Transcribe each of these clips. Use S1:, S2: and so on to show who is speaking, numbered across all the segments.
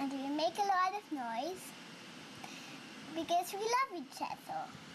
S1: And we make a lot of noise because we love each other.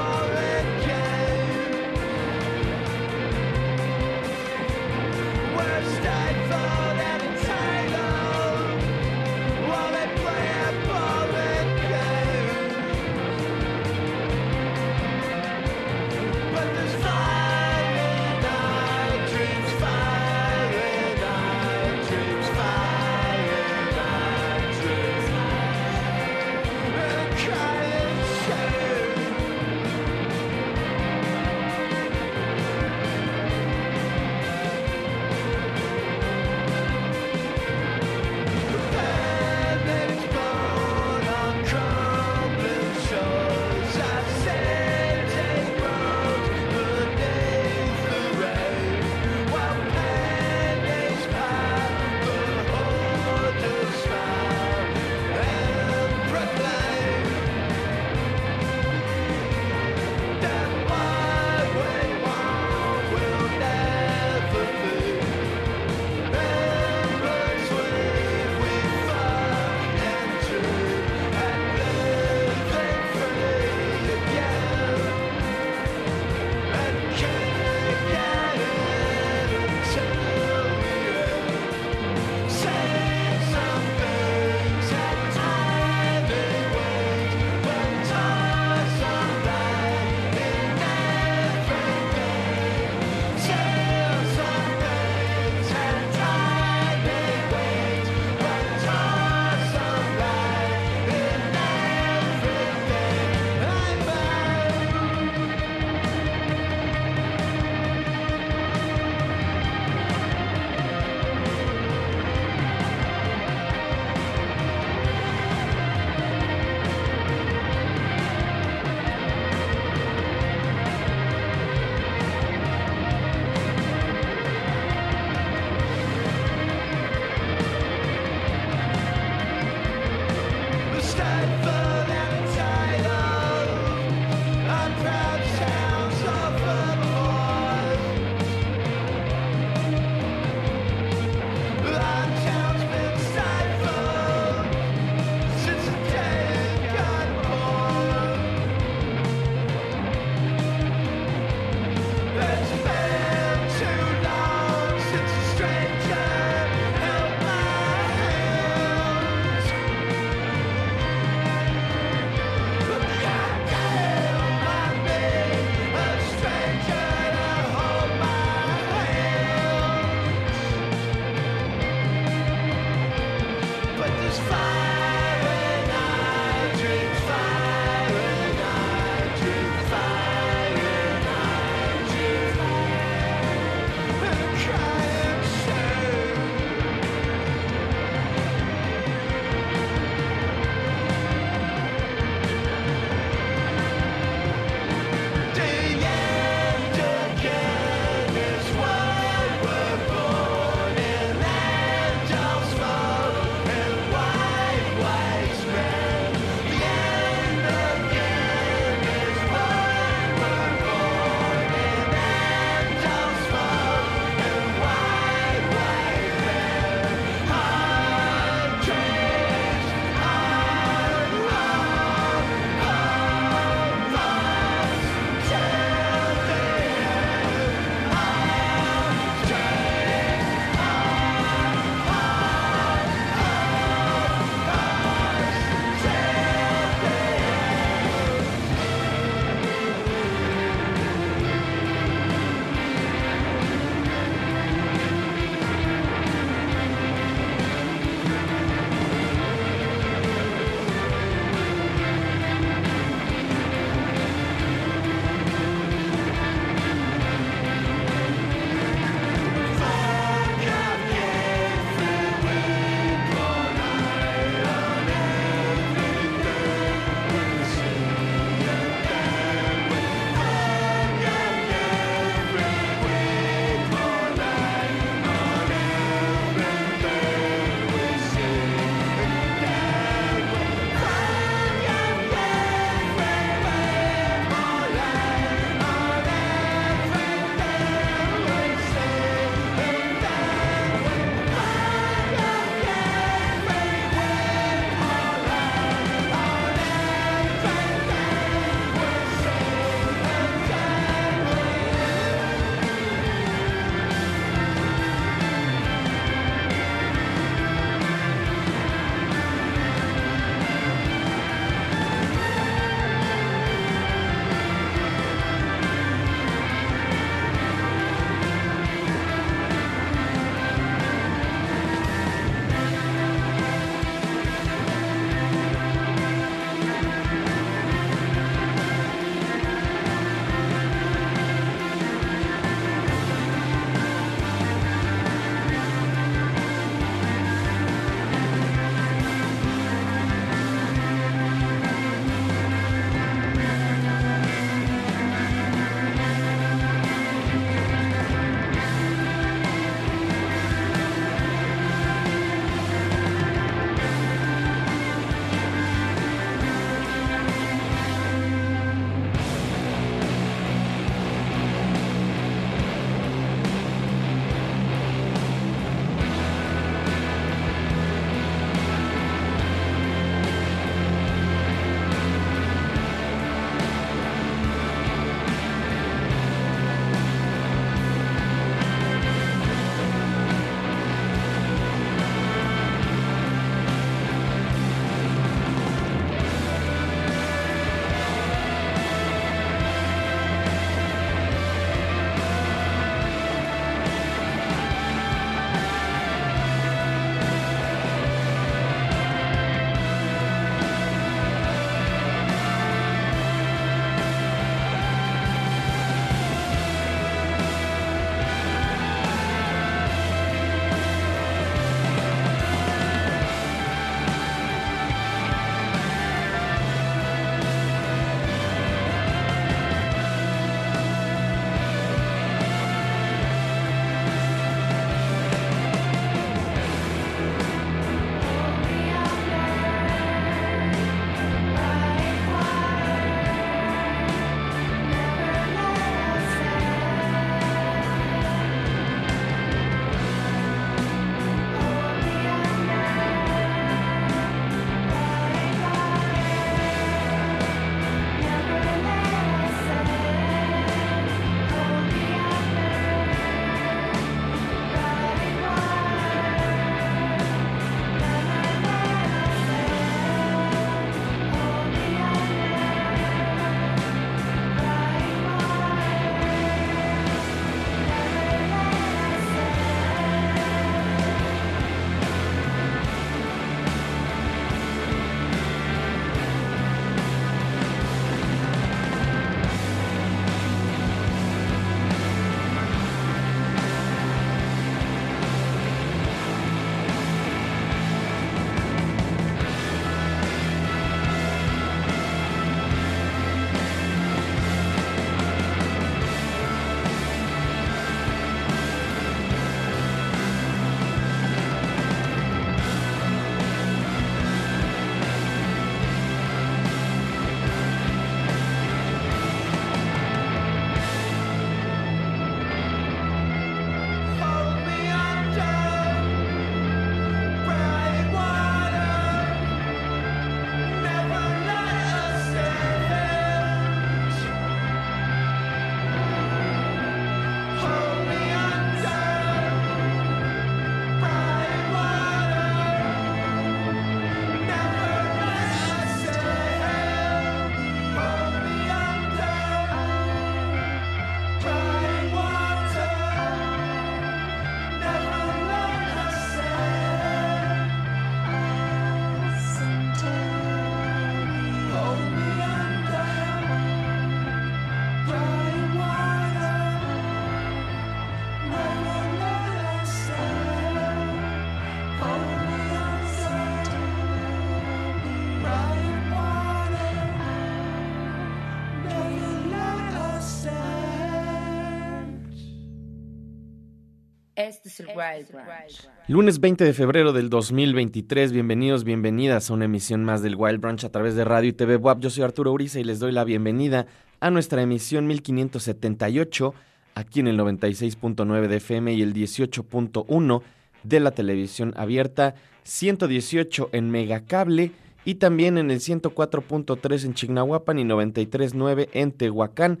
S2: Este es el Wild Branch.
S3: Lunes 20 de febrero del 2023. Bienvenidos, bienvenidas a una emisión más del Wild Branch a través de Radio y TV WAP. Yo soy Arturo Uriza y les doy la bienvenida a nuestra emisión 1578 aquí en el 96.9 de FM y el 18.1 de la televisión abierta, 118 en Megacable y también en el 104.3 en Chignahuapan y 93.9 en Tehuacán,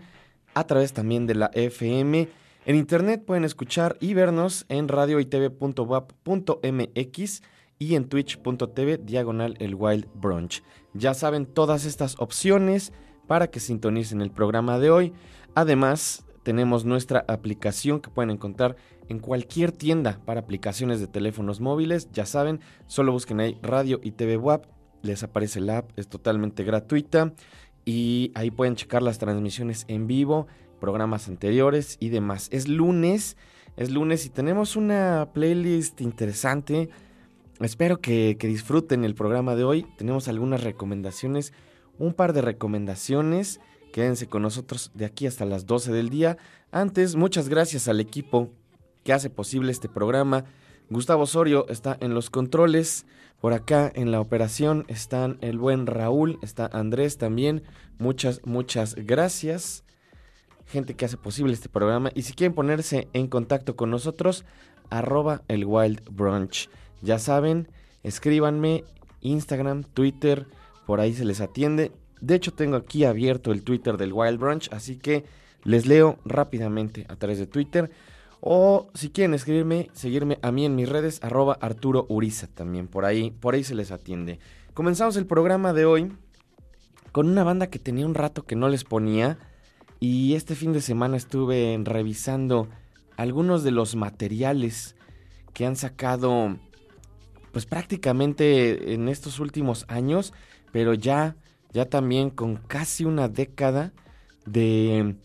S3: a través también de la FM. En internet pueden escuchar y vernos en radioitv.wap.mx y en twitch.tv diagonal el Wild Brunch. Ya saben todas estas opciones para que sintonicen el programa de hoy. Además, tenemos nuestra aplicación que pueden encontrar en cualquier tienda para aplicaciones de teléfonos móviles. Ya saben, solo busquen ahí Radio y TV WAP. Les aparece la app, es totalmente gratuita. Y ahí pueden checar las transmisiones en vivo, programas anteriores y demás. Es lunes, es lunes y tenemos una playlist interesante. Espero que, que disfruten el programa de hoy. Tenemos algunas recomendaciones, un par de recomendaciones Quédense con nosotros de aquí hasta las 12 del día. Antes, muchas gracias al equipo que hace posible este programa. Gustavo Osorio está en los controles. Por acá en la operación están el buen Raúl, está Andrés también. Muchas, muchas gracias. Gente que hace posible este programa. Y si quieren ponerse en contacto con nosotros, arroba el Wild Brunch. Ya saben, escríbanme Instagram, Twitter, por ahí se les atiende. De hecho, tengo aquí abierto el Twitter del Wild Brunch, así que les leo rápidamente a través de Twitter. O si quieren escribirme, seguirme a mí en mis redes, arroba Arturo Uriza también, por ahí, por ahí se les atiende. Comenzamos el programa de hoy con una banda que tenía un rato que no les ponía y este fin de semana estuve revisando algunos de los materiales que han sacado pues prácticamente en estos últimos años, pero ya ya también con casi una década de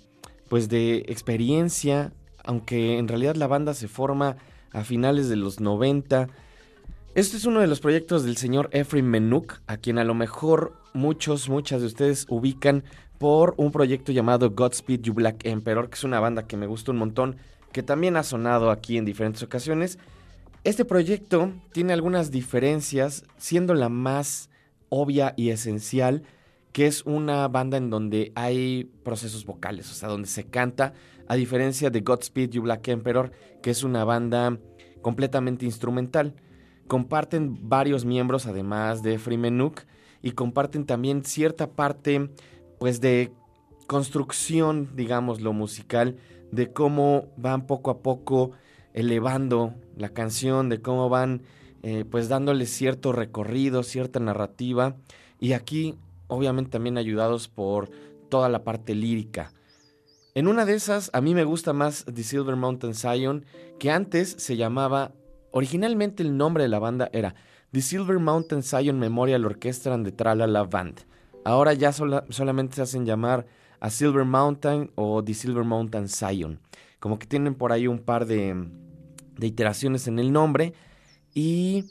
S3: pues de experiencia, aunque en realidad la banda se forma a finales de los 90. Este es uno de los proyectos del señor Efraim Menuk, a quien a lo mejor muchos, muchas de ustedes ubican por un proyecto llamado Godspeed You Black Emperor, que es una banda que me gusta un montón, que también ha sonado aquí en diferentes ocasiones. Este proyecto tiene algunas diferencias, siendo la más obvia y esencial que es una banda en donde hay procesos vocales, o sea, donde se canta, a diferencia de Godspeed You Black Emperor, que es una banda completamente instrumental. Comparten varios miembros, además de Freeman y comparten también cierta parte, pues, de construcción, digamos, lo musical, de cómo van poco a poco elevando la canción, de cómo van, eh, pues, dándole cierto recorrido, cierta narrativa. Y aquí obviamente también ayudados por toda la parte lírica. En una de esas, a mí me gusta más The Silver Mountain Zion, que antes se llamaba, originalmente el nombre de la banda era The Silver Mountain Zion Memorial Orchestra and the Tralala Band. Ahora ya solamente se hacen llamar a Silver Mountain o The Silver Mountain Zion. Como que tienen por ahí un par de, de iteraciones en el nombre y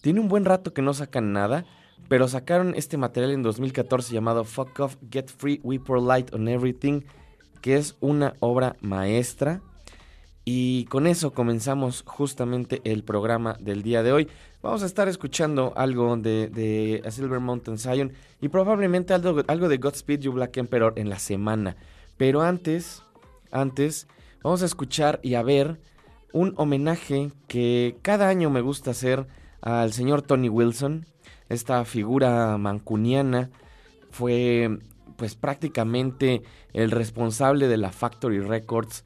S3: tiene un buen rato que no sacan nada. Pero sacaron este material en 2014 llamado Fuck Off, Get Free, We Pour Light on Everything, que es una obra maestra. Y con eso comenzamos justamente el programa del día de hoy. Vamos a estar escuchando algo de, de Silver Mountain Zion y probablemente algo, algo de Godspeed You Black Emperor en la semana. Pero antes, antes, vamos a escuchar y a ver un homenaje que cada año me gusta hacer al señor Tony Wilson, esta figura mancuniana fue pues prácticamente el responsable de la Factory Records,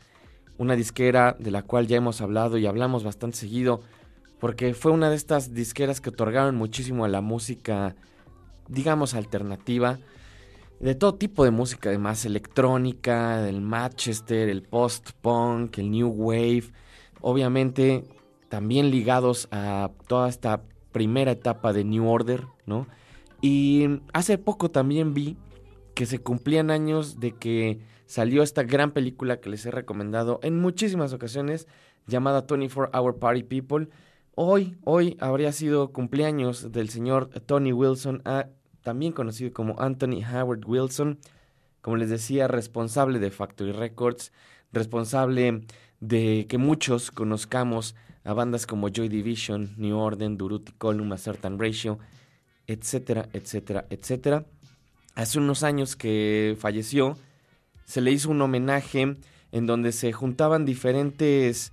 S3: una disquera de la cual ya hemos hablado y hablamos bastante seguido, porque fue una de estas disqueras que otorgaron muchísimo a la música, digamos, alternativa, de todo tipo de música, además electrónica, del Manchester, el post-punk, el new wave, obviamente también ligados a toda esta primera etapa de New Order, ¿no? Y hace poco también vi que se cumplían años de que salió esta gran película que les he recomendado en muchísimas ocasiones, llamada 24 Hour Party People. Hoy, hoy habría sido cumpleaños del señor Tony Wilson, ah, también conocido como Anthony Howard Wilson, como les decía, responsable de Factory Records, responsable de que muchos conozcamos a bandas como Joy Division, New Order, Durutti Column, A Certain Ratio, etcétera, etcétera, etcétera. Hace unos años que falleció, se le hizo un homenaje en donde se juntaban diferentes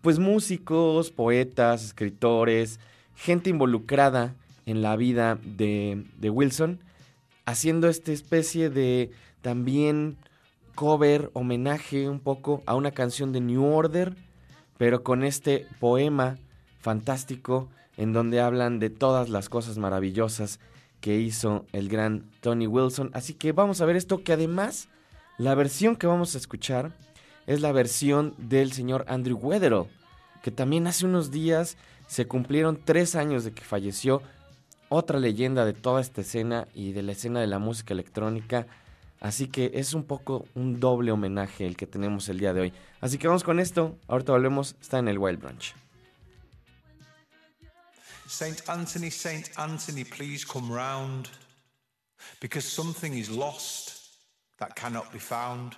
S3: pues músicos, poetas, escritores, gente involucrada en la vida de, de Wilson, haciendo esta especie de también cover, homenaje un poco a una canción de New Order, pero con este poema fantástico en donde hablan de todas las cosas maravillosas que hizo el gran Tony Wilson. Así que vamos a ver esto que además la versión que vamos a escuchar es la versión del señor Andrew Weatherall, que también hace unos días se cumplieron tres años de que falleció otra leyenda de toda esta escena y de la escena de la música electrónica. Así que es un poco un doble homenaje el que tenemos el día de hoy. Así que vamos con esto. Ahorita volvemos. Está en el Wild Branch.
S4: Saint Anthony, Saint Anthony, please come round. Because something is lost that cannot be found.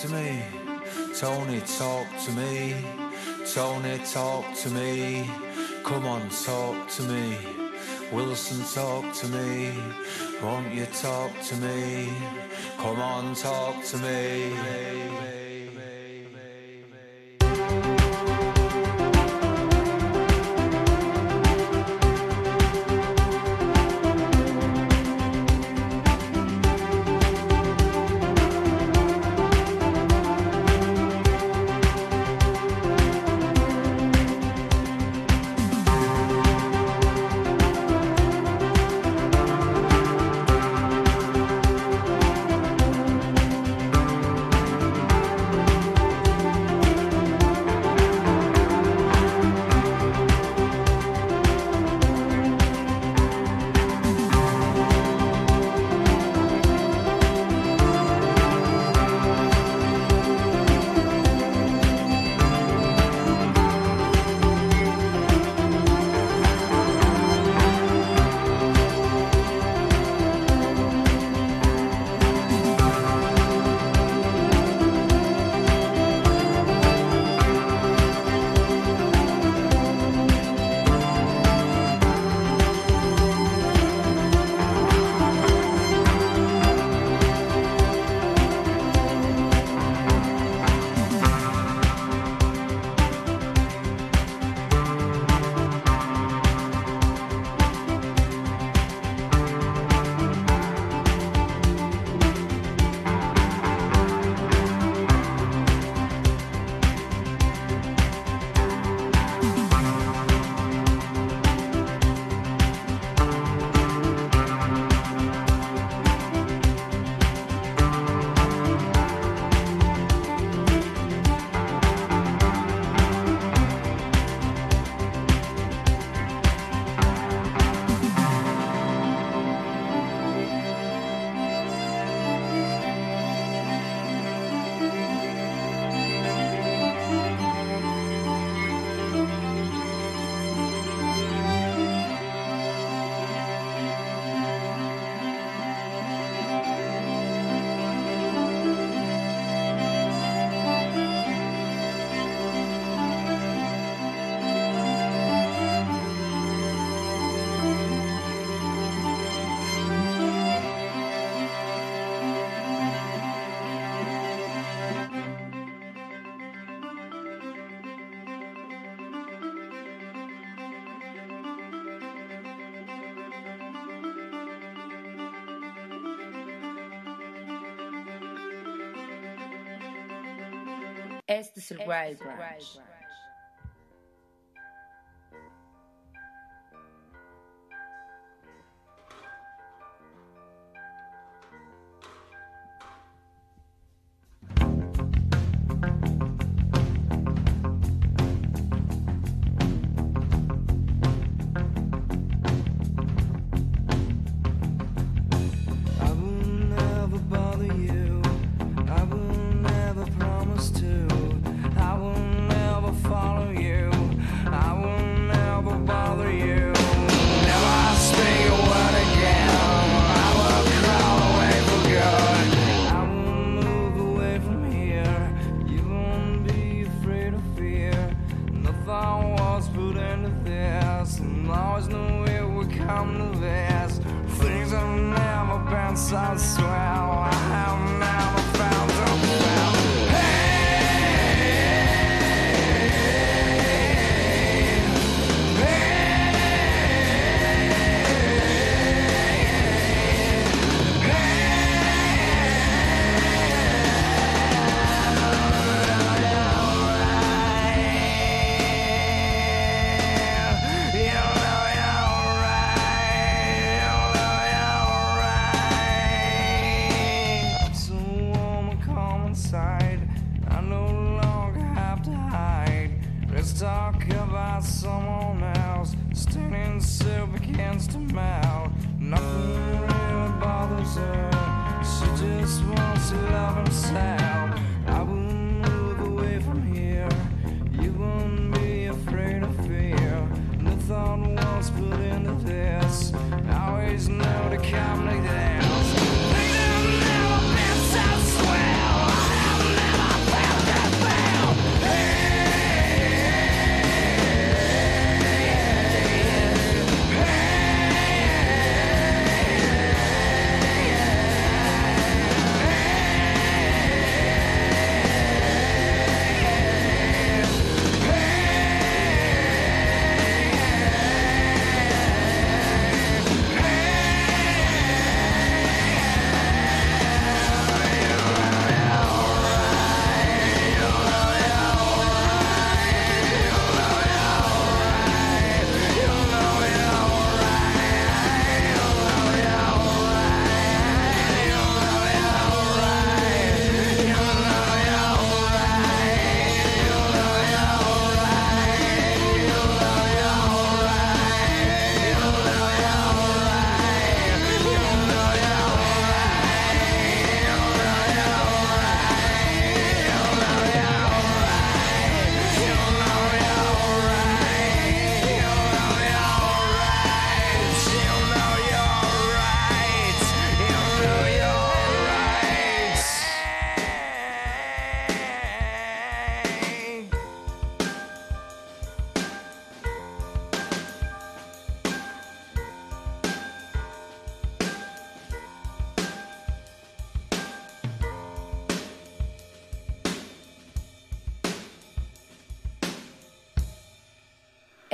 S4: to me. Tony, talk to me. Tony, talk to me. Come on, talk to me. Wilson, talk to me. Won't you talk to me? Come on, talk to me.
S5: Best Survivor. nossas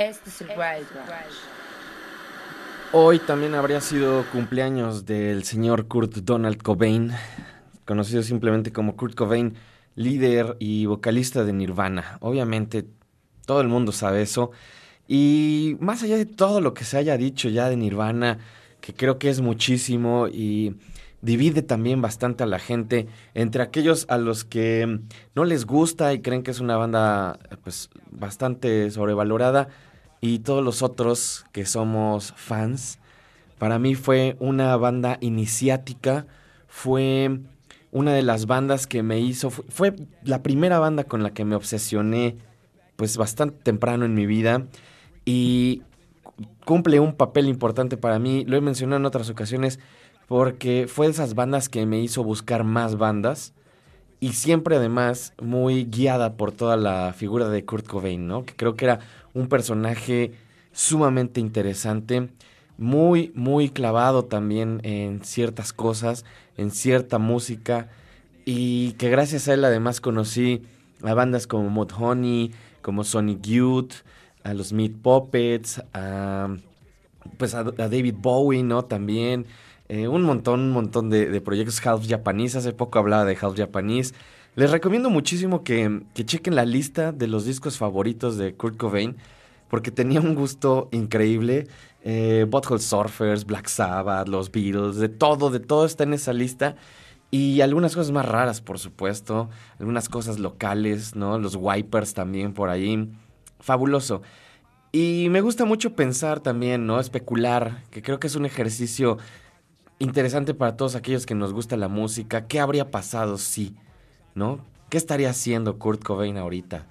S2: Este es el Wild Brunch.
S3: Hoy también habría sido cumpleaños del señor Kurt Donald Cobain, conocido simplemente como Kurt Cobain, líder y vocalista de Nirvana. Obviamente todo el mundo sabe eso. Y más allá de todo lo que se haya dicho ya de Nirvana, que creo que es muchísimo y divide también bastante a la gente entre aquellos a los que no les gusta y creen que es una banda pues bastante sobrevalorada y todos los otros que somos fans. Para mí fue una banda iniciática, fue una de las bandas que me hizo, fue la primera banda con la que me obsesioné pues bastante temprano en mi vida y cumple un papel importante para mí, lo he mencionado en otras ocasiones, porque fue de esas bandas que me hizo buscar más bandas y siempre además muy guiada por toda la figura de Kurt Cobain, ¿no? Que creo que era un personaje sumamente interesante, muy, muy clavado también en ciertas cosas, en cierta música, y que gracias a él además conocí a bandas como Mudhoney, como Sonic Youth, a los Meat Puppets, a, pues a, David Bowie, ¿no? También. Eh, un montón, un montón de, de, proyectos Half Japanese. Hace poco hablaba de Half Japanese. Les recomiendo muchísimo que, que chequen la lista de los discos favoritos de Kurt Cobain porque tenía un gusto increíble. Eh, Surfers, Black Sabbath, los Beatles, de todo, de todo está en esa lista. Y algunas cosas más raras, por supuesto. Algunas cosas locales, ¿no? Los Wipers también por ahí. Fabuloso. Y me gusta mucho pensar también, ¿no? Especular, que creo que es un ejercicio interesante para todos aquellos que nos gusta la música. ¿Qué habría pasado si, ¿no? ¿Qué estaría haciendo Kurt Cobain ahorita?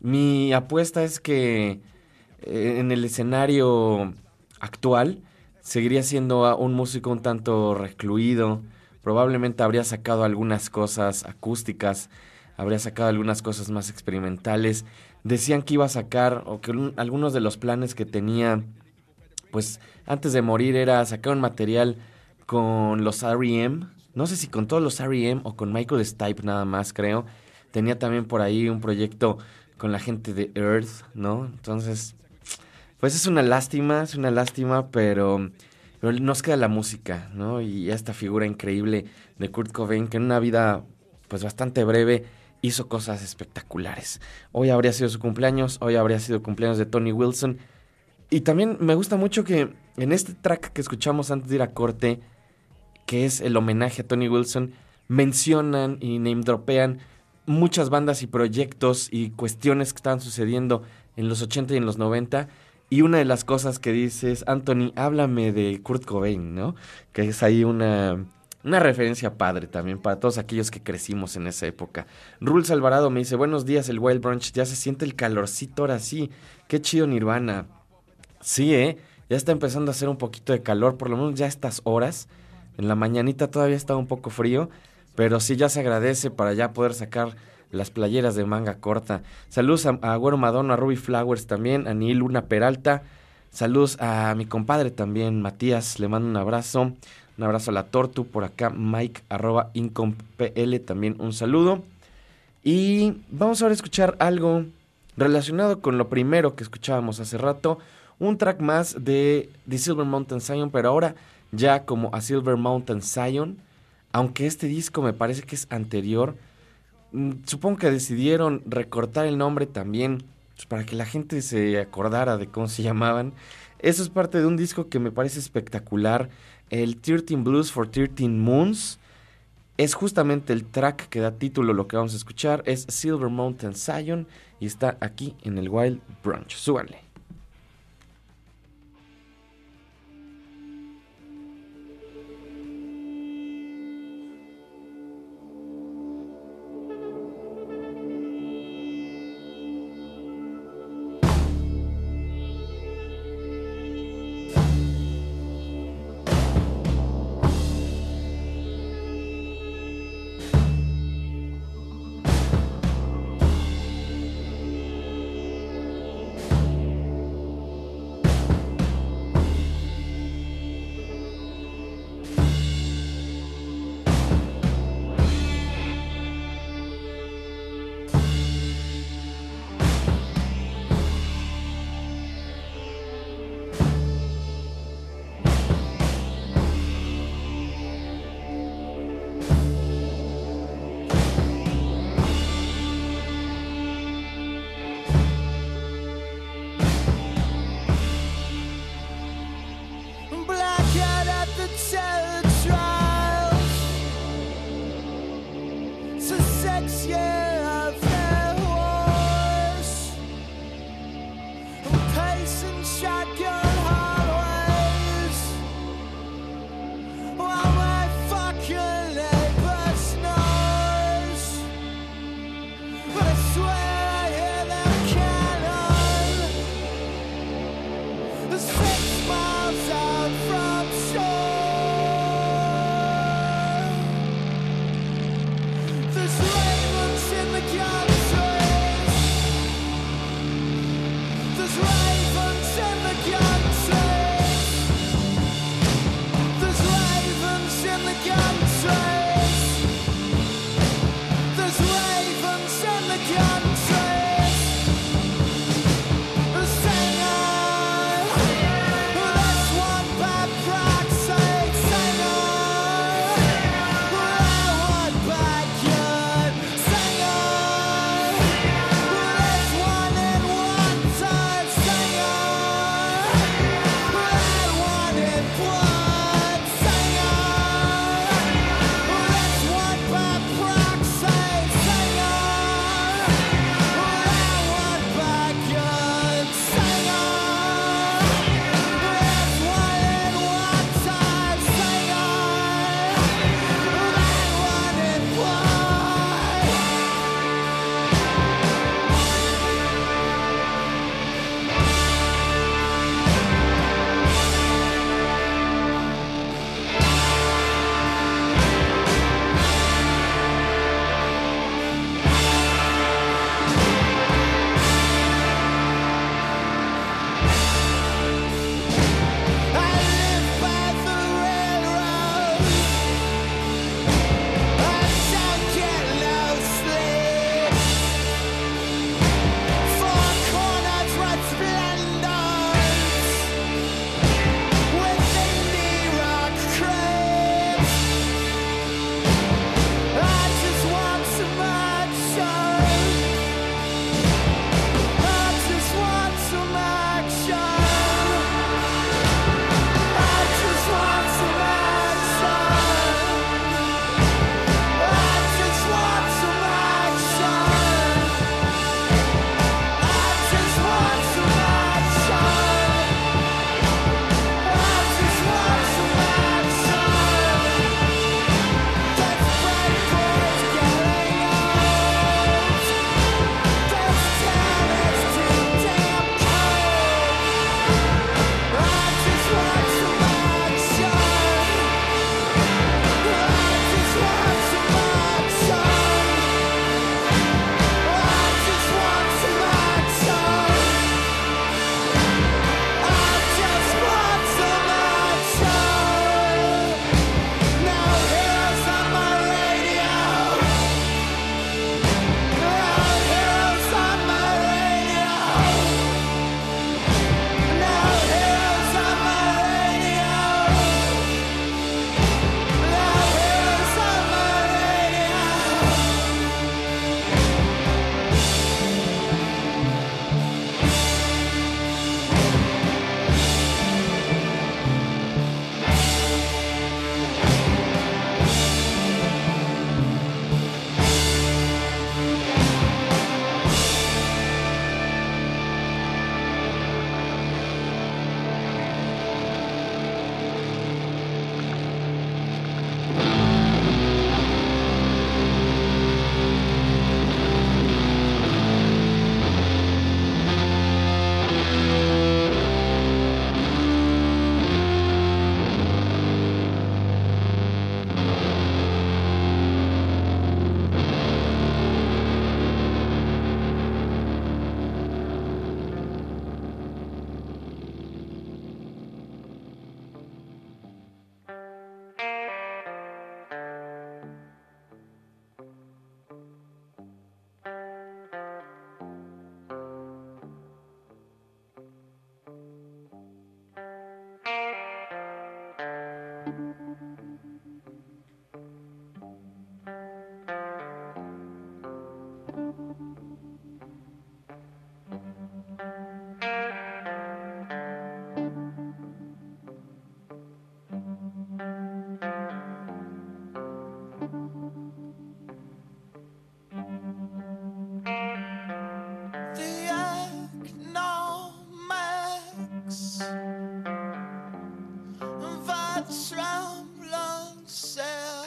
S3: Mi apuesta es que eh, en el escenario actual seguiría siendo un músico un tanto recluido, probablemente habría sacado algunas cosas acústicas, habría sacado algunas cosas más experimentales. Decían que iba a sacar, o que algunos de los planes que tenía, pues antes de morir era sacar un material con los R.E.M., no sé si con todos los R.E.M. o con Michael Stipe nada más, creo. Tenía también por ahí un proyecto con la gente de Earth, ¿no? Entonces, pues es una lástima, es una lástima, pero, nos queda la música, ¿no? Y esta figura increíble de Kurt Cobain, que en una vida pues bastante breve hizo cosas espectaculares. Hoy habría sido su cumpleaños, hoy habría sido cumpleaños de Tony Wilson. Y también me gusta mucho que en este track que escuchamos antes de ir a corte, que es el homenaje a Tony Wilson, mencionan y name dropean muchas bandas y proyectos y cuestiones que estaban sucediendo en los 80 y en los 90 y una de las cosas que dices, Anthony, háblame de Kurt Cobain, ¿no? Que es ahí una, una referencia padre también para todos aquellos que crecimos en esa época. Rules Alvarado me dice, buenos días, el Wild Brunch, ya se siente el calorcito ahora sí. Qué chido Nirvana. Sí, ¿eh? Ya está empezando a hacer un poquito de calor, por lo menos ya estas horas. En la mañanita todavía está un poco frío, pero sí ya se agradece para ya poder sacar las playeras de manga corta. Saludos a, Agüero Madonna, a Ruby Flowers también, a Neil Luna Peralta. Saludos a mi compadre también, Matías, le mando un abrazo. Un abrazo a la Tortu, por acá Mike arroba incompl, también un saludo. Y vamos ahora a escuchar algo relacionado con lo primero que escuchábamos hace rato. Un track más de The Silver Mountain Zion, pero ahora ya como a Silver Mountain Zion. Aunque este disco me parece que es anterior Mm, supongo que decidieron recortar el nombre también pues, para que la gente se acordara de cómo se llamaban. Eso es parte de un disco que me parece espectacular, el 13 Blues for 13 Moons. Es justamente el track que da título lo que vamos a escuchar, es Silver Mountain Zion y está aquí en el Wild Brunch. Súbanle.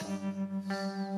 S6: フフフ。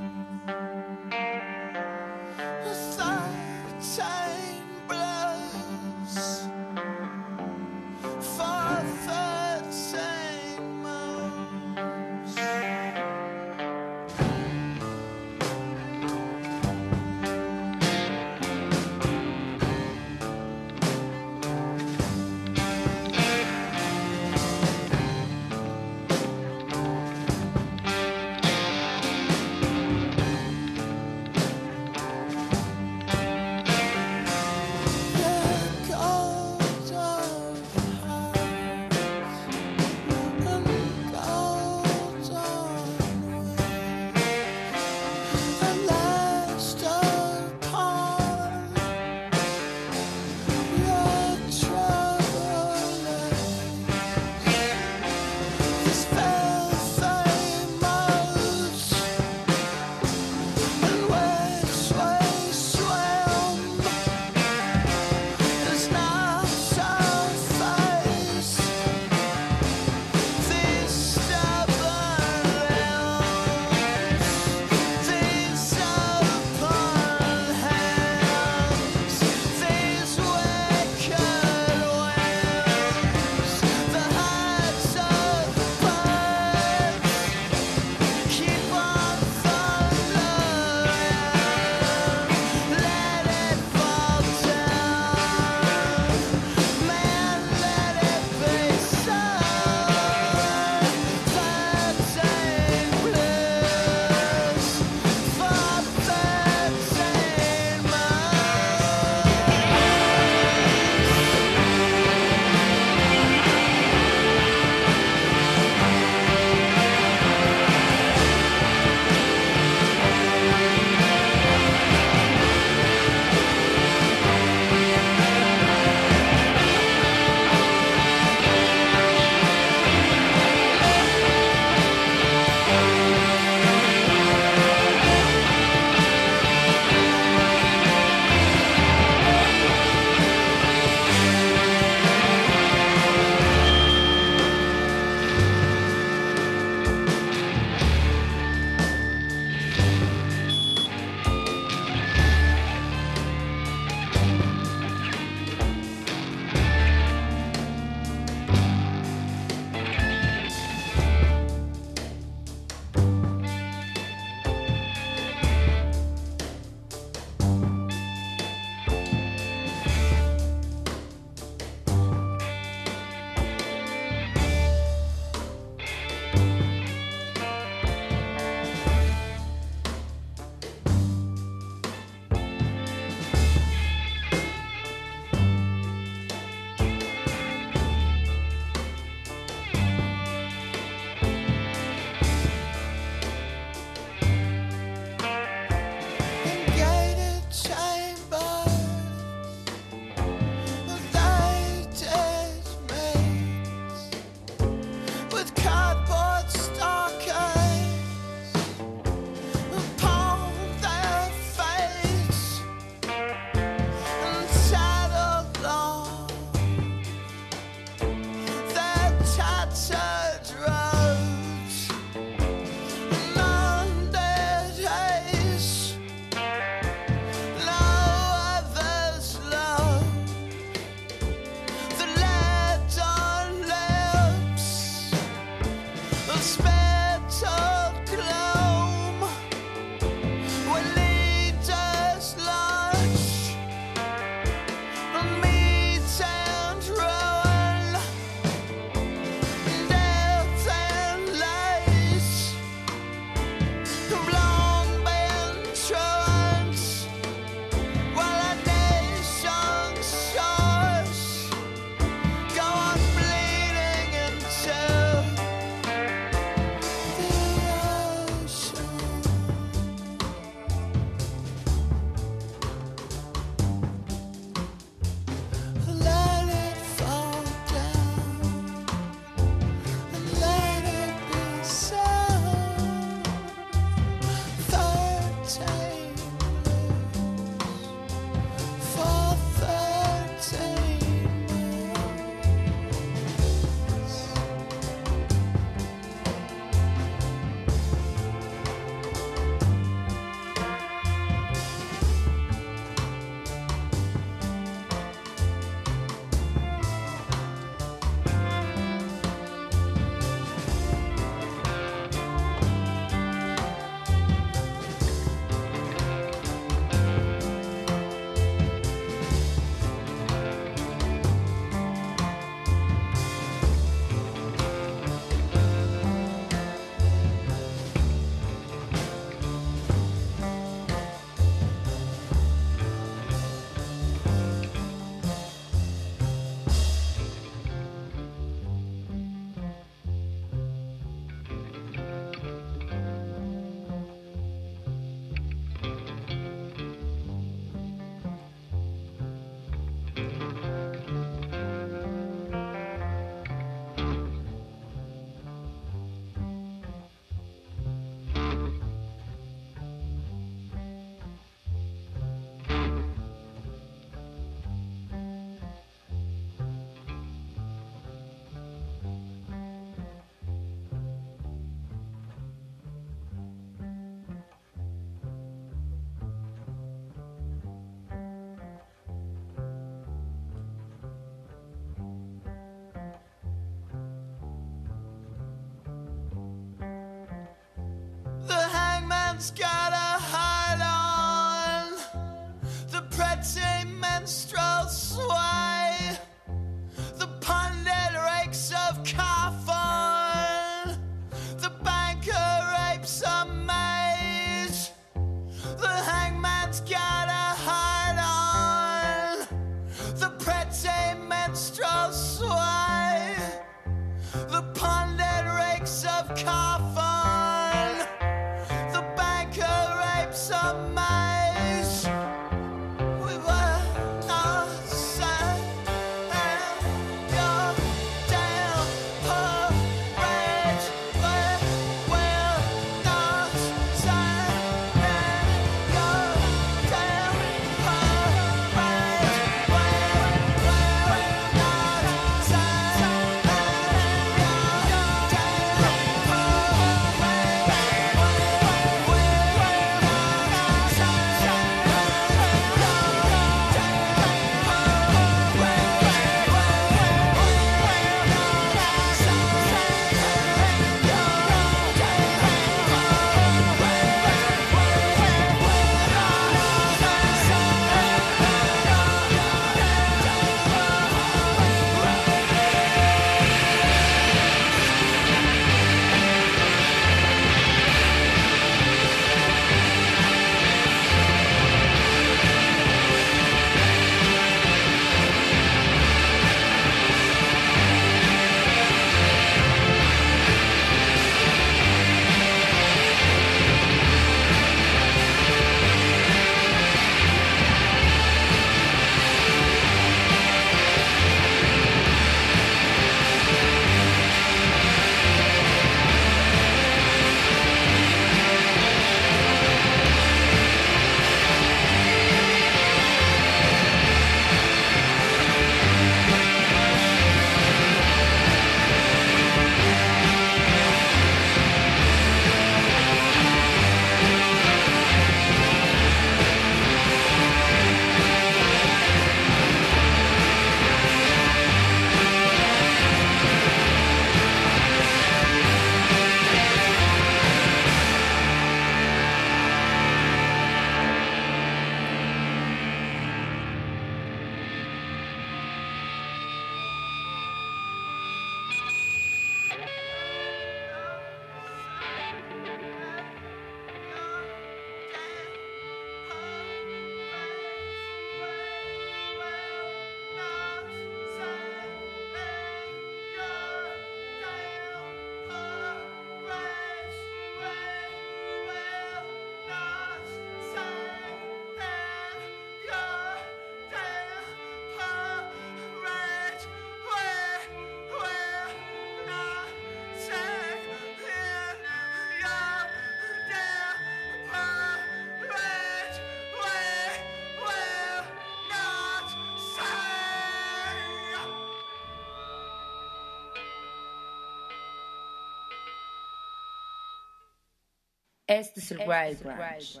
S2: Este es el Wild Branch.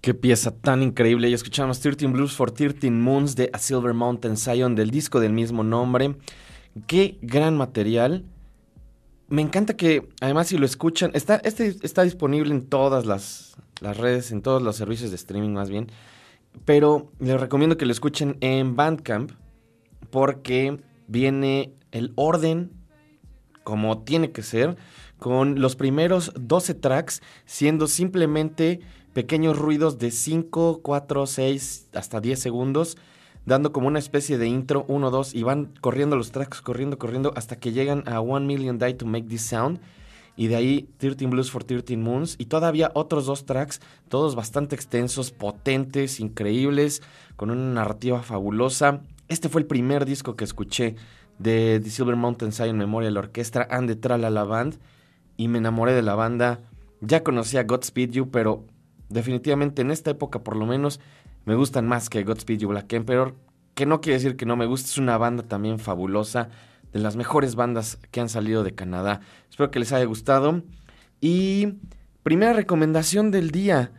S3: Qué pieza tan increíble. Y escuchamos 13 Blues for 13 Moons de A Silver Mountain Zion del disco del mismo nombre. Qué gran material. Me encanta que, además, si lo escuchan, está, este está disponible en todas las, las redes, en todos los servicios de streaming más bien. Pero les recomiendo que lo escuchen en Bandcamp porque viene el orden como tiene que ser, con los primeros 12 tracks siendo simplemente pequeños ruidos de 5, 4, 6, hasta 10 segundos, dando como una especie de intro 1, 2 y van corriendo los tracks, corriendo, corriendo, hasta que llegan a 1 Million Die to Make This Sound. Y de ahí 13 Blues for 13 Moons. Y todavía otros dos tracks, todos bastante extensos, potentes, increíbles, con una narrativa fabulosa. Este fue el primer disco que escuché de The Silver Mountain Zion Memorial Orchestra and the Tralala Band. Y me enamoré de la banda. Ya conocía Godspeed You, pero definitivamente en esta época por lo menos me gustan más que Godspeed You Black Emperor. Que no quiere decir que no me guste, es una banda también fabulosa. De las mejores bandas que han salido de Canadá. Espero que les haya gustado. Y primera recomendación del día.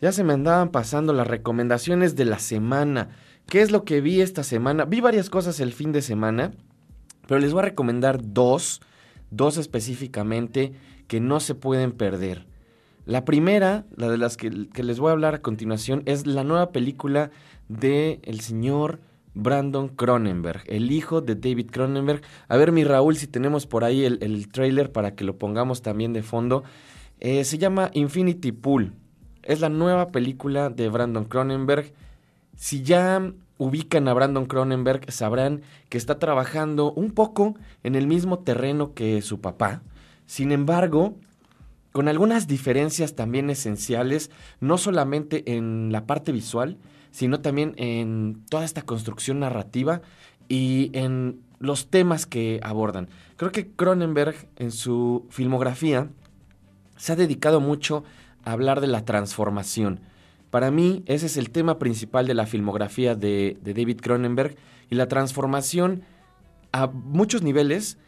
S3: Ya se me andaban pasando las recomendaciones de la semana. ¿Qué es lo que vi esta semana? Vi varias cosas el fin de semana, pero les voy a recomendar dos, dos específicamente que no se pueden perder. La primera, la de las que, les voy a hablar a continuación, es la nueva película de el señor Brandon Cronenberg, el hijo de David Cronenberg. A ver, mi Raúl, si tenemos por ahí el, el trailer para que lo pongamos también de fondo. Eh, se llama Infinity Pool. Es la nueva película de Brandon Cronenberg. Si ya ubican a Brandon Cronenberg, sabrán que está trabajando un poco en el mismo terreno que su papá. Sin embargo, con algunas diferencias también esenciales, no solamente en la parte visual, sino también en toda esta construcción narrativa y en los temas que abordan. Creo que Cronenberg en su filmografía se ha dedicado mucho a hablar de la transformación. Para mí ese es el tema principal de la filmografía de, David Cronenberg y la transformación a muchos niveles.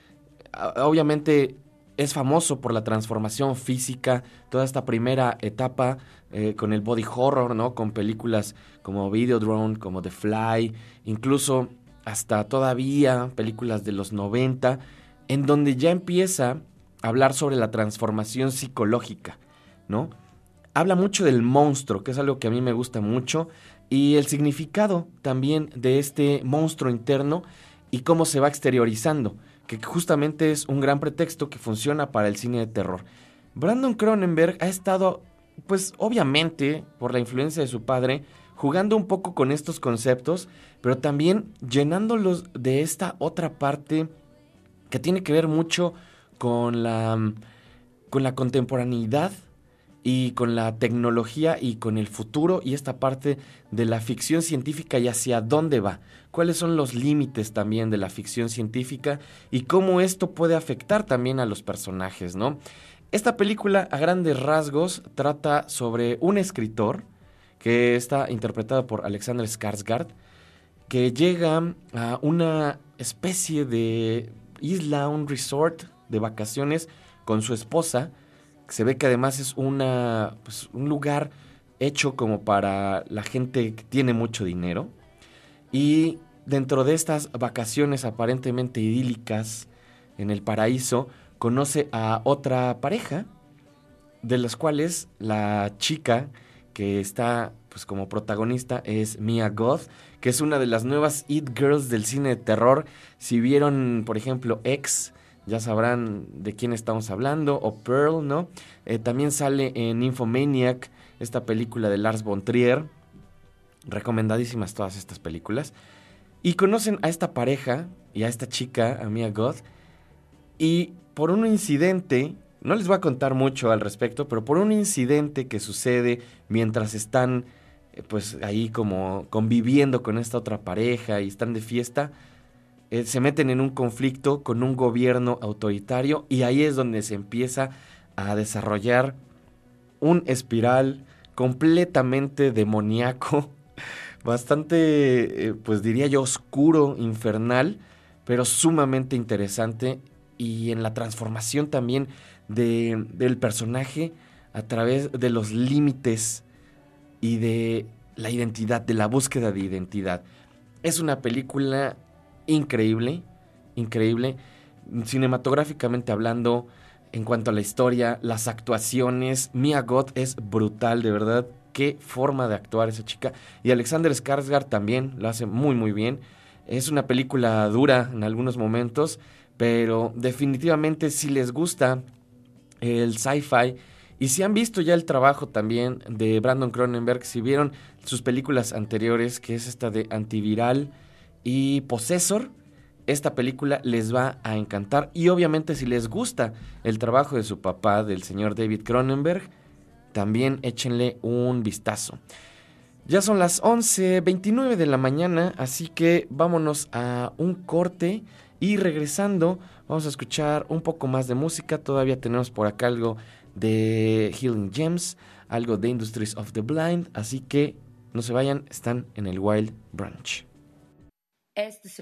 S3: Obviamente es famoso por la transformación física, toda esta primera etapa eh, con el body horror, ¿no? Con películas como Videodrome, como The Fly, incluso hasta todavía películas de los 90, en donde ya empieza a hablar sobre la transformación psicológica, ¿no? Habla mucho del monstruo, que es algo que a mí me gusta mucho, y el significado también de este monstruo interno y cómo se va exteriorizando, que justamente es un gran pretexto que funciona para el cine de terror. Brandon Cronenberg ha estado, pues obviamente, por la influencia de su padre, jugando un poco con estos conceptos, pero también llenándolos de esta otra parte que tiene que ver mucho con la, con la contemporaneidad y con la tecnología y con el futuro y esta parte de la ficción científica y hacia dónde va, cuáles son los límites también de la ficción científica y cómo esto puede afectar también a los personajes, ¿no? Esta película a grandes rasgos trata sobre un escritor que está interpretado por Alexander Skarsgård que llega a una especie de isla, un resort de vacaciones con su esposa. Se ve que además es una, pues, un lugar hecho como para la gente que tiene mucho dinero. Y dentro de estas vacaciones aparentemente idílicas en el paraíso, conoce a otra pareja, de las cuales la chica que está pues como protagonista es Mia Goth, que es una de las nuevas It Girls del cine de terror. Si vieron, por ejemplo, X, ya sabrán de quién estamos hablando, o Pearl, ¿no? Eh, también sale en Infomaniac, esta película de Lars von Trier. Recomendadísimas todas estas películas. Y conocen a esta pareja y a esta chica, a Mia Goth, y por un incidente, no les voy a contar mucho al respecto, pero por un incidente que sucede mientras están eh, pues ahí como conviviendo con esta otra pareja y están de fiesta, eh, se meten en un conflicto con un gobierno autoritario y ahí es donde se empieza a desarrollar un espiral completamente demoníaco, bastante, eh, pues diría yo, oscuro, infernal, pero sumamente interesante y en la transformación también de, del personaje a través de los límites y de la identidad, de la búsqueda de identidad. Es una película increíble, increíble, cinematográficamente hablando, en cuanto a la historia, las actuaciones, Mia Goth es brutal, de verdad, qué forma de actuar esa chica. Y Alexander Skarsgård también lo hace muy muy bien. Es una película dura en algunos momentos, pero definitivamente si les gusta el sci-fi y si han visto ya el trabajo también de Brandon Cronenberg, si vieron sus películas anteriores, que es esta de Antiviral y Possessor, esta película les va a encantar. Y obviamente si les gusta el trabajo de su papá, del señor David Cronenberg, también échenle un vistazo. Ya son las 11.29 de la mañana, así que vámonos a un corte y regresando vamos a escuchar un poco más de música. Todavía tenemos por acá algo de Healing Gems, algo de Industries of the Blind, así que no se vayan, están en el Wild Branch.
S2: Este es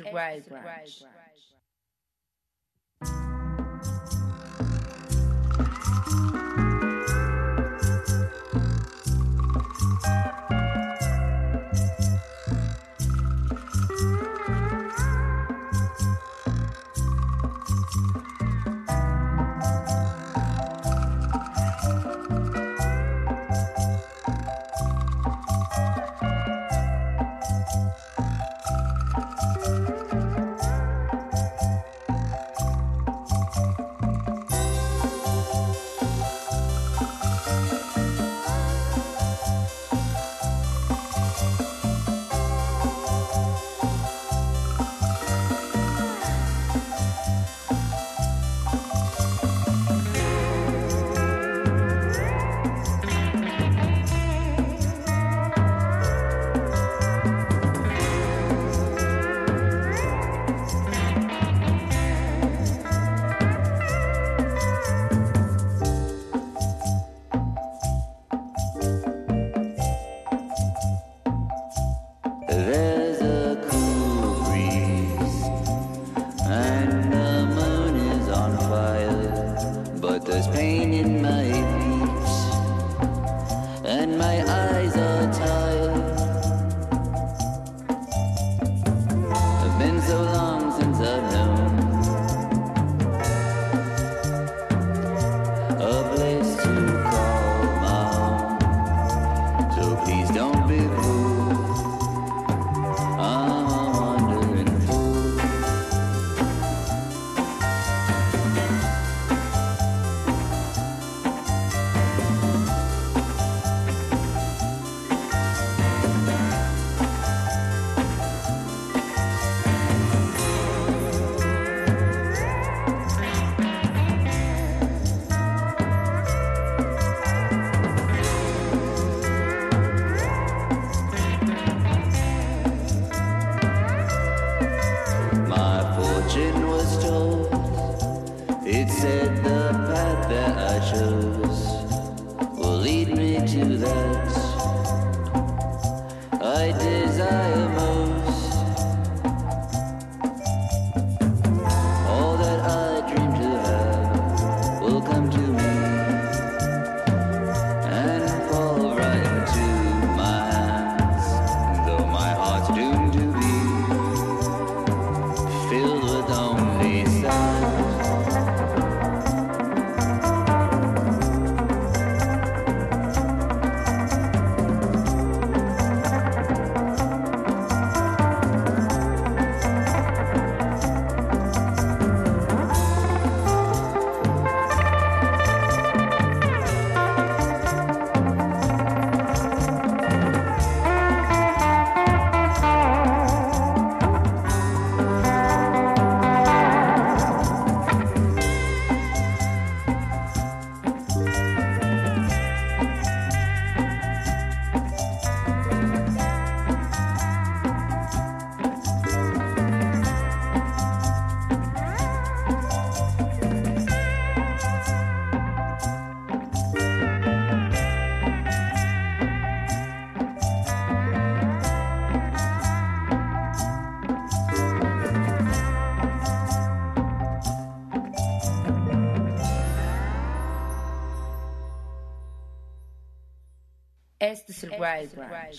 S2: ashes.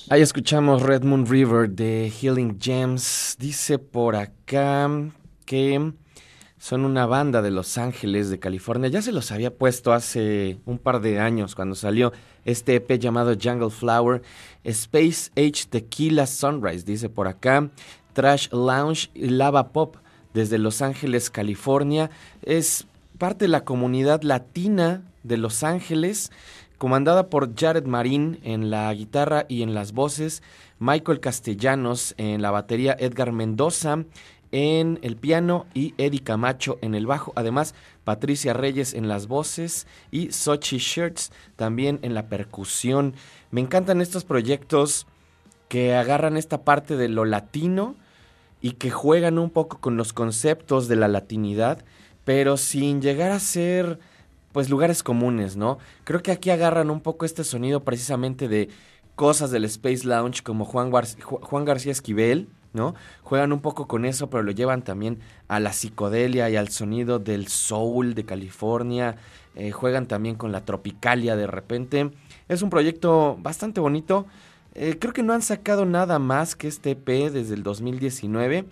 S3: Ahí escuchamos Red Moon River de Healing Gems. Dice por acá que son una banda de Los Ángeles, de California. Ya se los había puesto hace un par de años cuando salió este EP llamado Jungle Flower. Space Age Tequila Sunrise, dice por acá. Trash Lounge y Lava Pop desde Los Ángeles, California. Es parte de la comunidad latina de Los Ángeles, comandada por Jared Marín en la guitarra y en las voces, Michael Castellanos en la batería, Edgar Mendoza en el piano y Eddie Camacho en el bajo. Además, Patricia Reyes en las voces y Sochi Shirts también en la percusión. Me encantan estos proyectos que agarran esta parte de lo latino y que juegan un poco con los conceptos de la latinidad, pero sin llegar a ser pues lugares comunes, ¿no? Creo que aquí agarran un poco este sonido precisamente de cosas del Space Lounge como Juan, Juan García Esquivel, ¿no? Juegan un poco con eso, pero lo llevan también a la psicodelia y al sonido del soul de California. Eh, juegan también con la tropicalia de repente. Es un proyecto bastante bonito. Eh, creo que no han sacado nada más que este EP desde el 2019,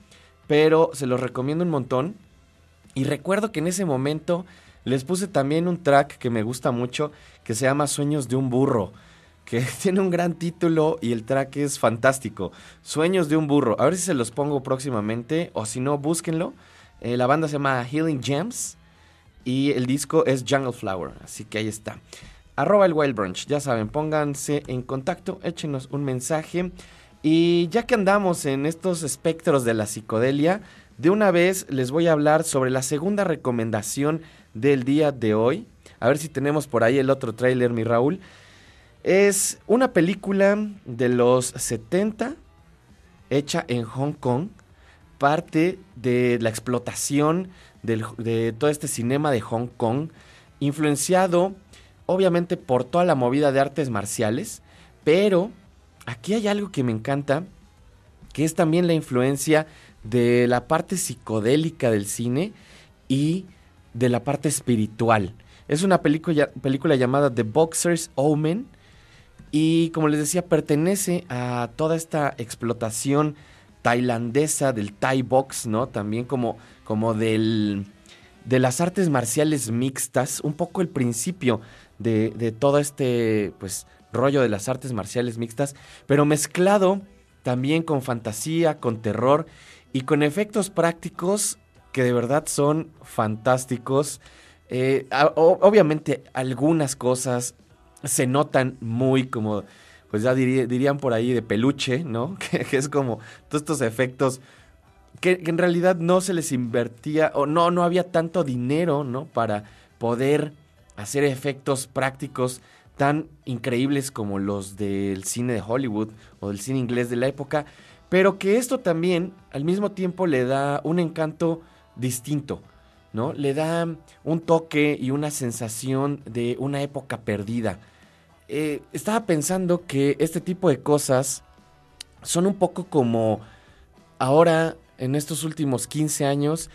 S3: pero se los recomiendo un montón. Y recuerdo que en ese momento les puse también un track que me gusta mucho, que se llama Sueños de un burro, que tiene un gran título y el track es fantástico. Sueños de un burro. A ver si se los pongo próximamente, o si no, búsquenlo. Eh, la banda se llama Healing Gems y el disco es Jungle Flower, así que ahí está. Arroba el Wild Brunch, ya saben, pónganse en contacto, échenos un mensaje. Y ya que andamos en estos espectros de la psicodelia, de una vez les voy a hablar sobre la segunda recomendación del día de hoy. A ver si tenemos por ahí el otro tráiler, mi Raúl. Es una película de los 70 hecha en Hong Kong, parte de la explotación de todo este cinema de Hong Kong, influenciado obviamente por toda la movida de artes marciales, pero aquí hay algo que me encanta, que es también la influencia de la parte psicodélica del cine y de la parte espiritual. Es una película, película llamada The Boxer's Omen y como les decía pertenece a toda esta explotación tailandesa del Thai Box, ¿no? También como, como del, de las artes marciales mixtas, un poco el principio de, de todo este pues, rollo de las artes marciales mixtas, pero mezclado también con fantasía, con terror y con efectos prácticos que de verdad son fantásticos. Eh, obviamente algunas cosas se notan muy como, pues ya dirían por ahí de peluche, ¿no? Que, es como todos estos efectos que, en realidad no se les invertía o no, no había tanto dinero, ¿no? Para poder hacer efectos prácticos tan increíbles como los del cine de Hollywood o del cine inglés de la época, pero que esto también al mismo tiempo le da un encanto distinto, ¿no? Le da un toque y una sensación de una época perdida. Eh, estaba pensando que este tipo de cosas son un poco como ahora, en estos últimos 15 años,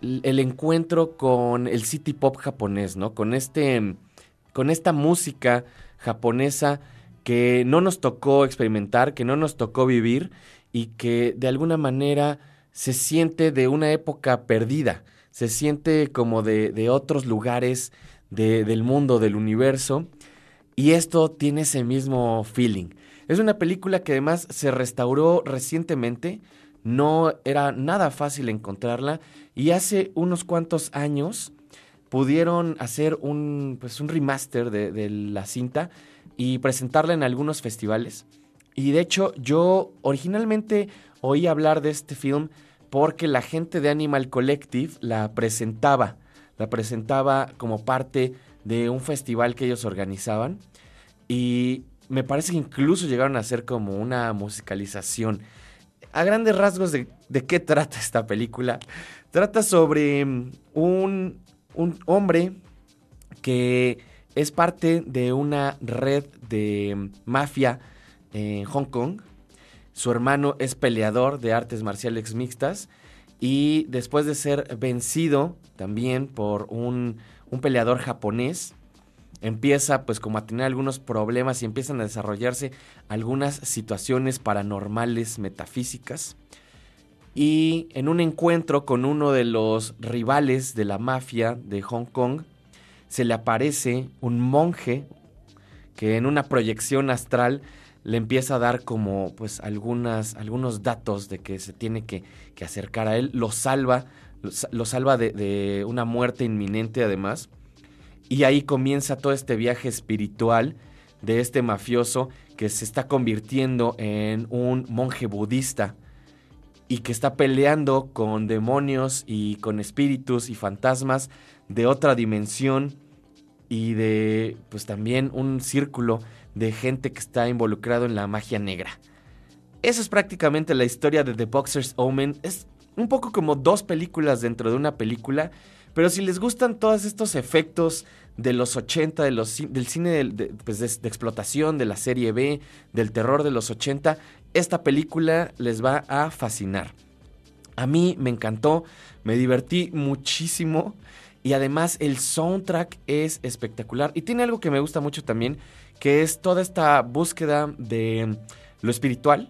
S3: el, encuentro con el city pop japonés, ¿no? Con, este, con esta música japonesa que no nos tocó experimentar, que no nos tocó vivir y que de alguna manera se siente de una época perdida, se siente como de, otros lugares del mundo, del universo, y esto tiene ese mismo feeling. Es una película que además se restauró recientemente, no era nada fácil encontrarla, y hace unos cuantos años pudieron hacer un, pues, un remaster de, de la cinta y presentarla en algunos festivales. Y de hecho yo originalmente oí hablar de este film porque la gente de Animal Collective la presentaba, la presentaba como parte de un festival que ellos organizaban y me parece que incluso llegaron a hacer como una musicalización. A grandes rasgos de, qué trata esta película. Trata sobre un, un hombre que es parte de una red de mafia en Hong Kong su hermano es peleador de artes marciales mixtas y después de ser vencido también por un, peleador japonés, empieza pues como a tener algunos problemas y empiezan a desarrollarse algunas situaciones paranormales metafísicas. Y en un encuentro con uno de los rivales de la mafia de Hong Kong, se le aparece un monje que en una proyección astral le empieza a dar como pues algunas, algunos datos de que se tiene que, que acercar a él, lo salva, lo, salva de, de, una muerte inminente además, y ahí comienza todo este viaje espiritual de este mafioso que se está convirtiendo en un monje budista y que está peleando con demonios y con espíritus y fantasmas de otra dimensión y de pues también un círculo de gente que está involucrado en la magia negra. Eso es prácticamente la historia de The Boxer's Omen. Es un poco como dos películas dentro de una película, pero si les gustan todos estos efectos de los 80, de los, del cine pues de, explotación, de la serie B, del terror de los 80, esta película les va a fascinar. A mí me encantó, me divertí muchísimo y además el soundtrack es espectacular. Y tiene algo que me gusta mucho también, que es toda esta búsqueda de lo espiritual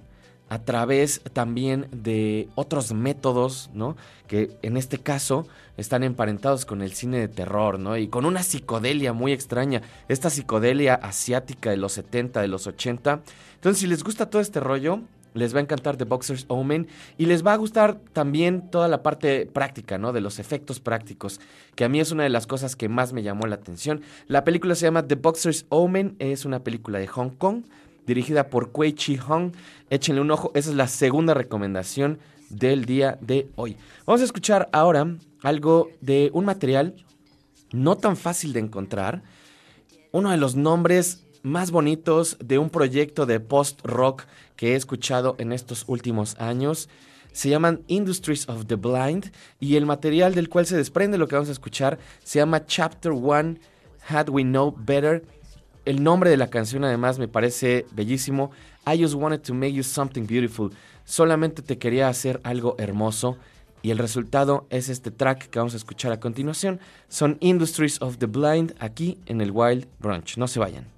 S3: a través también de otros métodos, ¿no? Que en este caso están emparentados con el cine de terror, ¿no? Y con una psicodelia muy extraña, esta psicodelia asiática de los 70, de los 80. Entonces, si les gusta todo este rollo, les va a encantar The Boxer's Omen y les va a gustar también toda la parte práctica, ¿no? De los efectos prácticos, que a mí es una de las cosas que más me llamó la atención. La película se llama The Boxer's Omen, es una película de Hong Kong, dirigida por Kuei Chi Hong. Échenle un ojo, esa es la segunda recomendación del día de hoy. Vamos a escuchar ahora algo de un material no tan fácil de encontrar. Uno de los nombres más bonitos de un proyecto de post-rock que he escuchado en estos últimos años. Se llaman Industries of the Blind y el material del cual se desprende lo que vamos a escuchar se llama Chapter One, Had We Know Better. El nombre de la canción además me parece bellísimo. I just wanted to make you something beautiful. Solamente te quería hacer algo hermoso. Y el resultado es este track que vamos a escuchar a continuación. Son Industries of the Blind aquí en el Wild Brunch. No se vayan.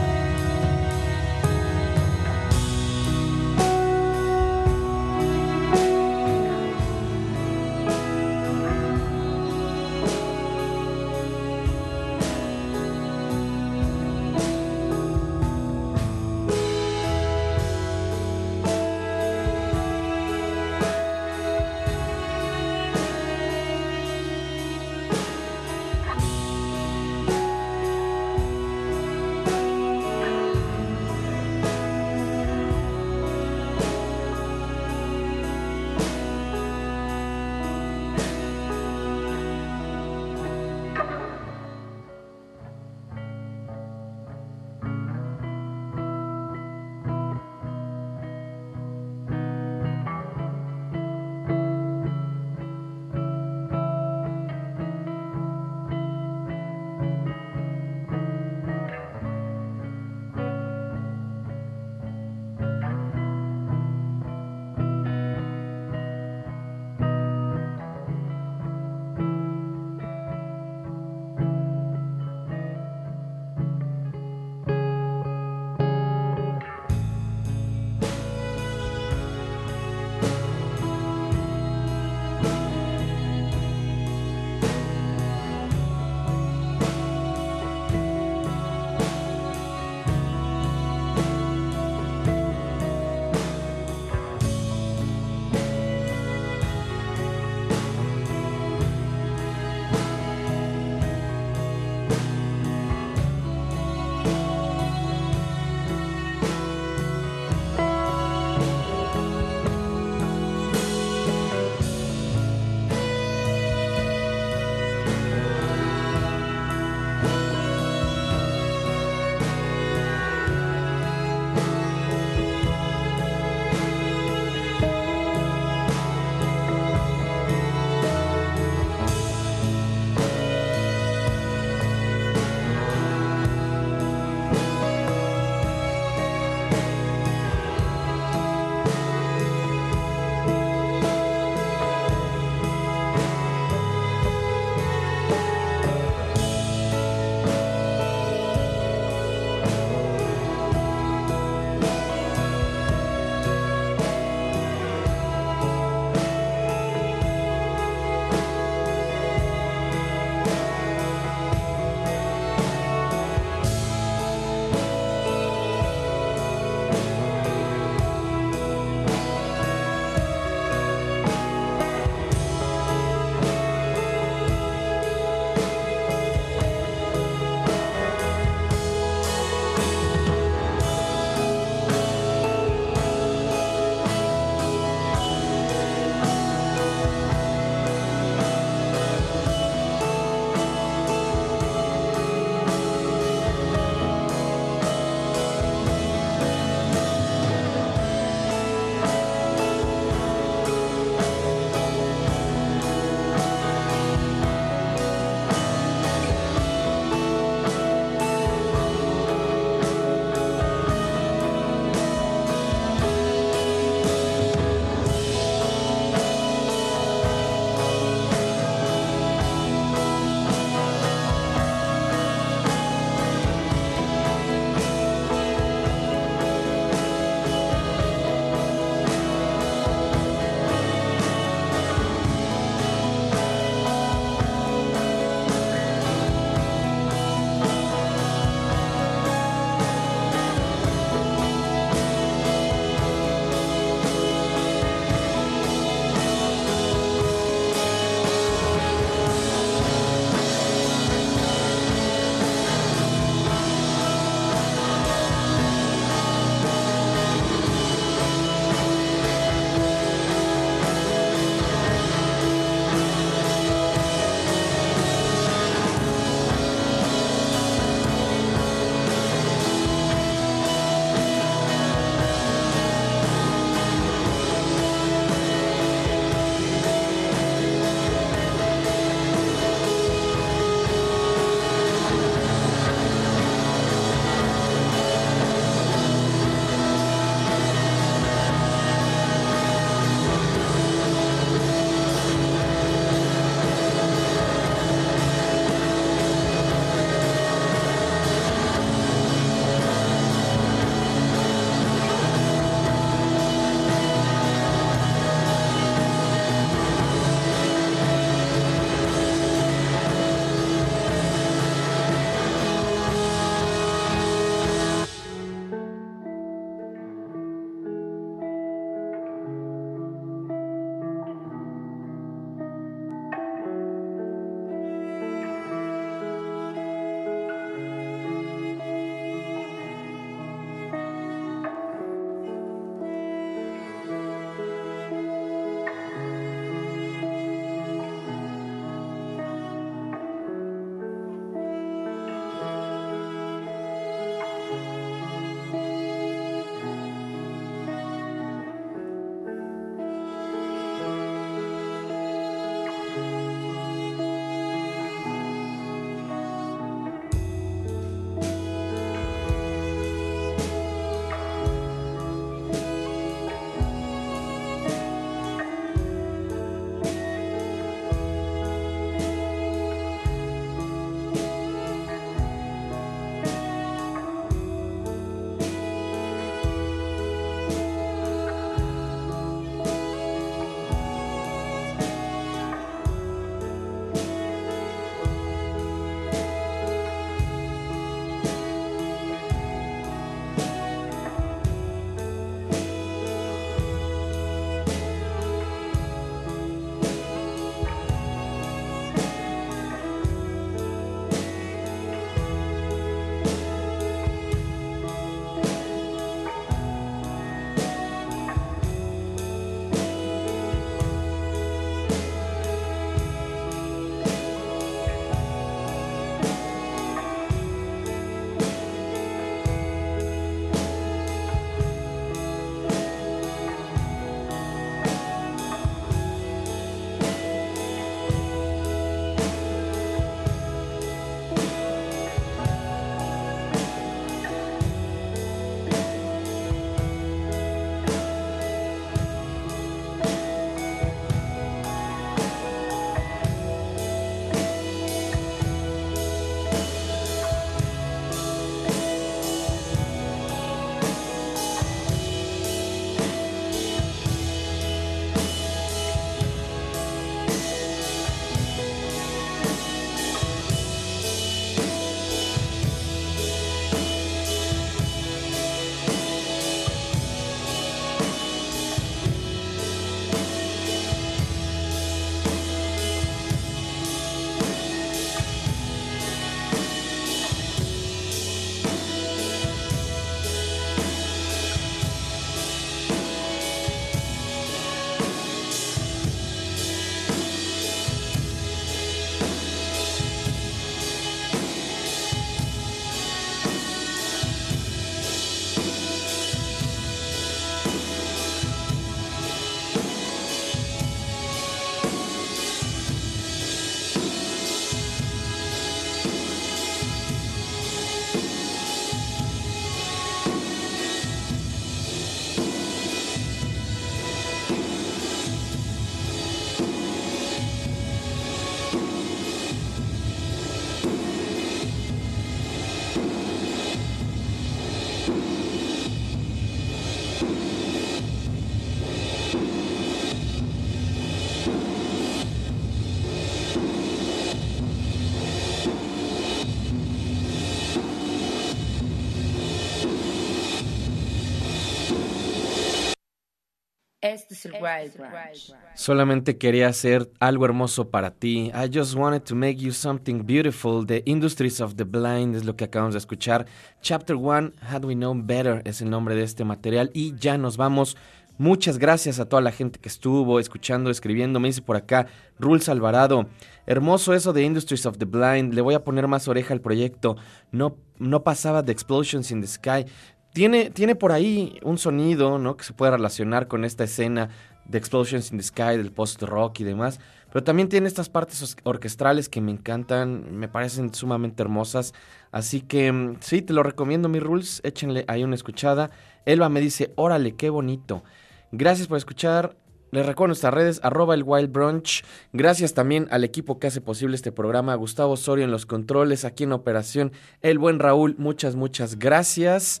S2: Este es el Wild Branch.
S3: Solamente quería hacer algo hermoso para ti. I just wanted to make you something beautiful. The Industries of the Blind es lo que acabamos de escuchar. Chapter 1, Had We Known Better es el nombre de este material. Y ya nos vamos. Muchas gracias a toda la gente que estuvo escuchando, escribiendo. Me dice por acá, Rules Alvarado. Hermoso eso de Industries of the Blind. Le voy a poner más oreja al proyecto. No, no pasaba de Explosions in the Sky. Tiene, tiene por ahí un sonido, ¿no? Que se puede relacionar con esta escena de Explosions in the Sky, del post-rock y demás. Pero también tiene estas partes orquestrales que me encantan, me parecen sumamente hermosas. Así que mm, sí, te lo recomiendo, mi Rules. Échenle ahí una escuchada. Elba me dice, órale, qué bonito. Gracias por escuchar. Les recuerdo nuestras redes, arroba el Wild Brunch. Gracias también al equipo que hace posible este programa. Gustavo Osorio en los controles, aquí en operación. El buen Raúl, muchas, muchas gracias.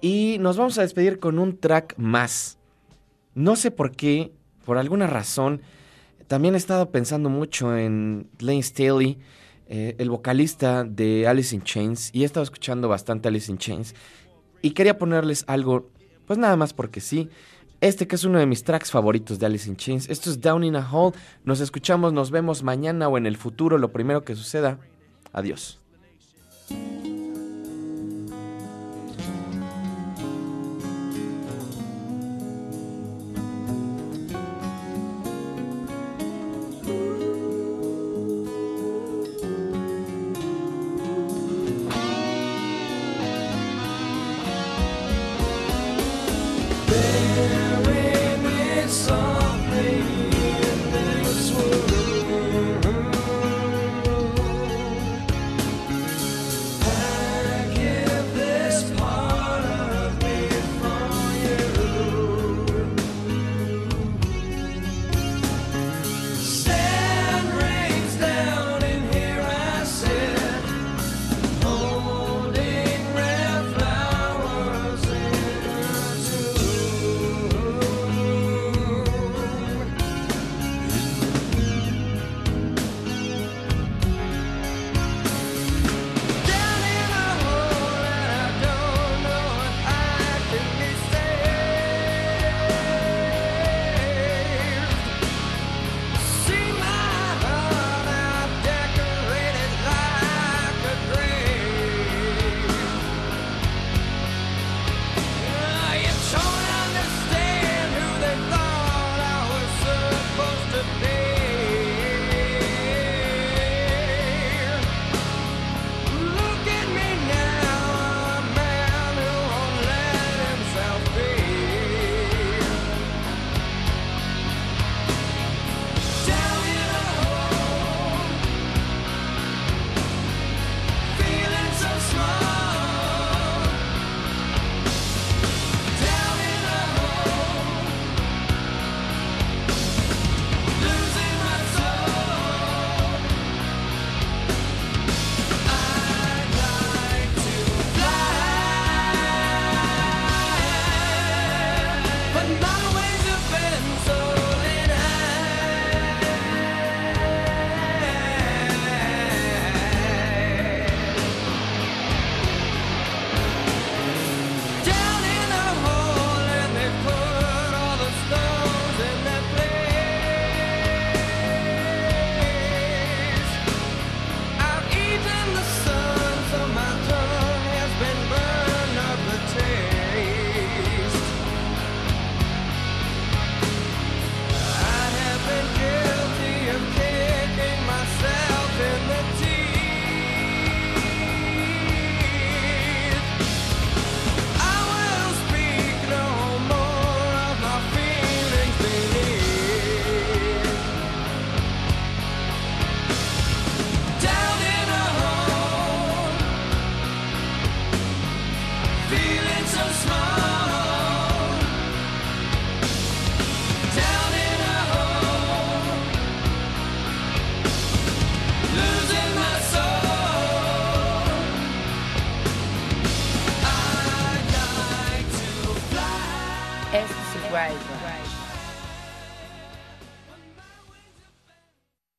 S3: Y nos vamos a despedir con un track más. No sé por qué, por alguna razón, también he estado pensando mucho en Lane Staley, eh, el vocalista de Alice in Chains, y he estado escuchando bastante Alice in Chains. Y quería ponerles algo, pues nada más porque sí. Este que es uno de mis tracks favoritos de Alice in Chains. Esto es Down in a Hole. Nos escuchamos, nos vemos mañana o en el futuro, lo primero que suceda. Adiós.